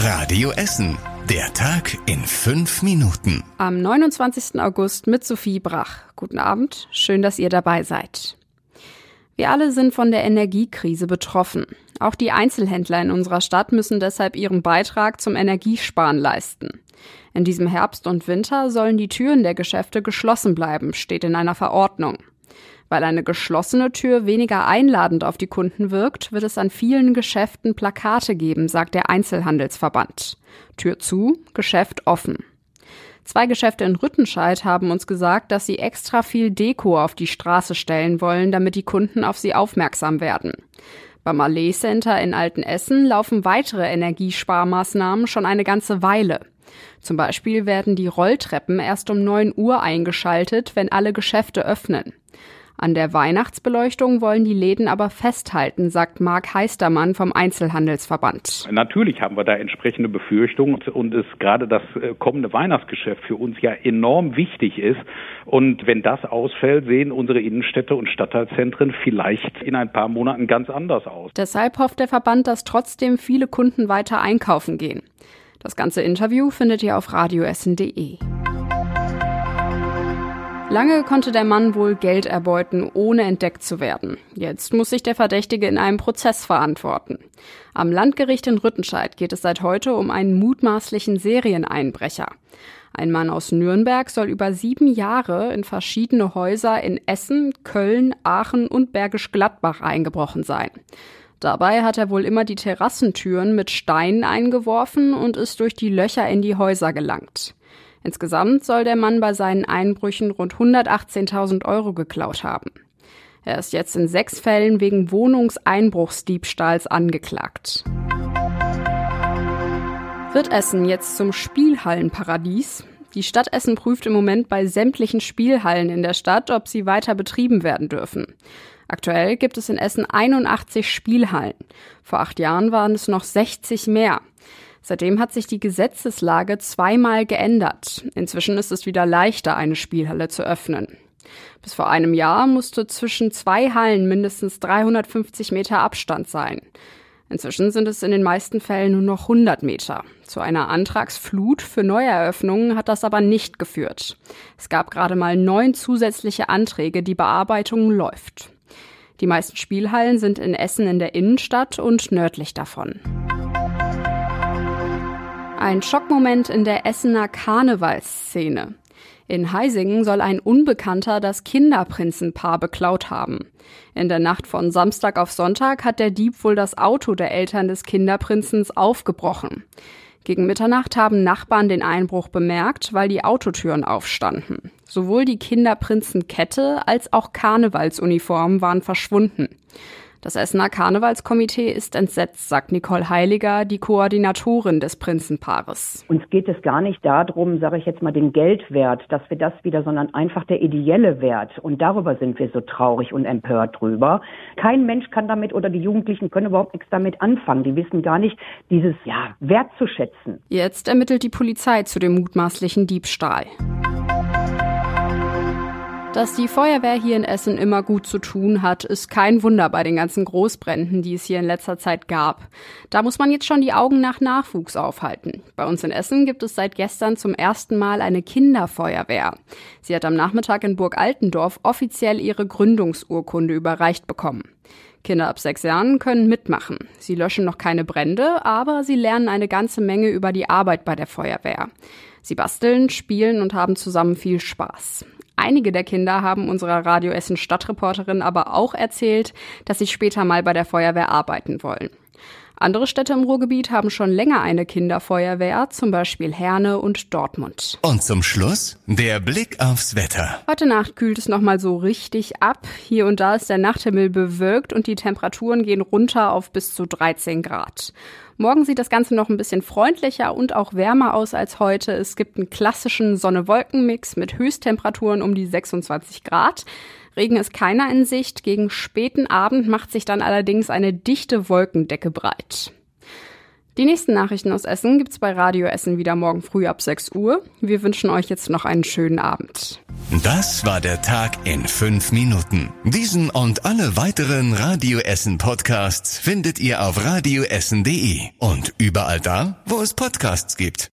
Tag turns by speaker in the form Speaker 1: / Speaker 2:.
Speaker 1: Radio Essen. Der Tag in fünf Minuten.
Speaker 2: Am 29. August mit Sophie Brach. Guten Abend, schön, dass ihr dabei seid. Wir alle sind von der Energiekrise betroffen. Auch die Einzelhändler in unserer Stadt müssen deshalb ihren Beitrag zum Energiesparen leisten. In diesem Herbst und Winter sollen die Türen der Geschäfte geschlossen bleiben, steht in einer Verordnung. Weil eine geschlossene Tür weniger einladend auf die Kunden wirkt, wird es an vielen Geschäften Plakate geben, sagt der Einzelhandelsverband. Tür zu, Geschäft offen. Zwei Geschäfte in Rüttenscheid haben uns gesagt, dass sie extra viel Deko auf die Straße stellen wollen, damit die Kunden auf sie aufmerksam werden. Beim Allee Center in Altenessen laufen weitere Energiesparmaßnahmen schon eine ganze Weile. Zum Beispiel werden die Rolltreppen erst um 9 Uhr eingeschaltet, wenn alle Geschäfte öffnen. An der Weihnachtsbeleuchtung wollen die Läden aber festhalten, sagt Marc Heistermann vom Einzelhandelsverband.
Speaker 3: Natürlich haben wir da entsprechende Befürchtungen und es gerade das äh, kommende Weihnachtsgeschäft für uns ja enorm wichtig ist. Und wenn das ausfällt, sehen unsere Innenstädte und Stadtteilzentren vielleicht in ein paar Monaten ganz anders aus.
Speaker 2: Deshalb hofft der Verband, dass trotzdem viele Kunden weiter einkaufen gehen. Das ganze Interview findet ihr auf radioessen.de. Lange konnte der Mann wohl Geld erbeuten, ohne entdeckt zu werden. Jetzt muss sich der Verdächtige in einem Prozess verantworten. Am Landgericht in Rüttenscheid geht es seit heute um einen mutmaßlichen Serieneinbrecher. Ein Mann aus Nürnberg soll über sieben Jahre in verschiedene Häuser in Essen, Köln, Aachen und Bergisch Gladbach eingebrochen sein. Dabei hat er wohl immer die Terrassentüren mit Steinen eingeworfen und ist durch die Löcher in die Häuser gelangt. Insgesamt soll der Mann bei seinen Einbrüchen rund 118.000 Euro geklaut haben. Er ist jetzt in sechs Fällen wegen Wohnungseinbruchsdiebstahls angeklagt. Wird Essen jetzt zum Spielhallenparadies? Die Stadt Essen prüft im Moment bei sämtlichen Spielhallen in der Stadt, ob sie weiter betrieben werden dürfen. Aktuell gibt es in Essen 81 Spielhallen. Vor acht Jahren waren es noch 60 mehr. Seitdem hat sich die Gesetzeslage zweimal geändert. Inzwischen ist es wieder leichter, eine Spielhalle zu öffnen. Bis vor einem Jahr musste zwischen zwei Hallen mindestens 350 Meter Abstand sein. Inzwischen sind es in den meisten Fällen nur noch 100 Meter. Zu einer Antragsflut für Neueröffnungen hat das aber nicht geführt. Es gab gerade mal neun zusätzliche Anträge, die Bearbeitung läuft. Die meisten Spielhallen sind in Essen in der Innenstadt und nördlich davon. Ein Schockmoment in der Essener Karnevalsszene. In Heisingen soll ein Unbekannter das Kinderprinzenpaar beklaut haben. In der Nacht von Samstag auf Sonntag hat der Dieb wohl das Auto der Eltern des Kinderprinzens aufgebrochen. Gegen Mitternacht haben Nachbarn den Einbruch bemerkt, weil die Autotüren aufstanden. Sowohl die Kinderprinzenkette als auch Karnevalsuniformen waren verschwunden. Das Essener Karnevalskomitee ist entsetzt, sagt Nicole Heiliger, die Koordinatorin des Prinzenpaares.
Speaker 4: Uns geht es gar nicht darum, sage ich jetzt mal, den Geldwert, dass wir das wieder, sondern einfach der ideelle Wert. Und darüber sind wir so traurig und empört drüber. Kein Mensch kann damit oder die Jugendlichen können überhaupt nichts damit anfangen. Die wissen gar nicht, dieses ja, wertzuschätzen.
Speaker 2: Jetzt ermittelt die Polizei zu dem mutmaßlichen Diebstahl. Dass die Feuerwehr hier in Essen immer gut zu tun hat, ist kein Wunder bei den ganzen Großbränden, die es hier in letzter Zeit gab. Da muss man jetzt schon die Augen nach Nachwuchs aufhalten. Bei uns in Essen gibt es seit gestern zum ersten Mal eine Kinderfeuerwehr. Sie hat am Nachmittag in Burg Altendorf offiziell ihre Gründungsurkunde überreicht bekommen. Kinder ab sechs Jahren können mitmachen. Sie löschen noch keine Brände, aber sie lernen eine ganze Menge über die Arbeit bei der Feuerwehr. Sie basteln, spielen und haben zusammen viel Spaß. Einige der Kinder haben unserer Radio Essen Stadtreporterin aber auch erzählt, dass sie später mal bei der Feuerwehr arbeiten wollen. Andere Städte im Ruhrgebiet haben schon länger eine Kinderfeuerwehr, zum Beispiel Herne und Dortmund.
Speaker 1: Und zum Schluss der Blick aufs Wetter.
Speaker 2: Heute Nacht kühlt es nochmal so richtig ab. Hier und da ist der Nachthimmel bewölkt und die Temperaturen gehen runter auf bis zu 13 Grad. Morgen sieht das Ganze noch ein bisschen freundlicher und auch wärmer aus als heute. Es gibt einen klassischen Sonne-Wolken-Mix mit Höchsttemperaturen um die 26 Grad. Regen ist keiner in Sicht. Gegen späten Abend macht sich dann allerdings eine dichte Wolkendecke breit. Die nächsten Nachrichten aus Essen gibt's bei Radio Essen wieder morgen früh ab 6 Uhr. Wir wünschen euch jetzt noch einen schönen Abend.
Speaker 1: Das war der Tag in fünf Minuten. Diesen und alle weiteren Radio Essen Podcasts findet ihr auf radioessen.de und überall da, wo es Podcasts gibt.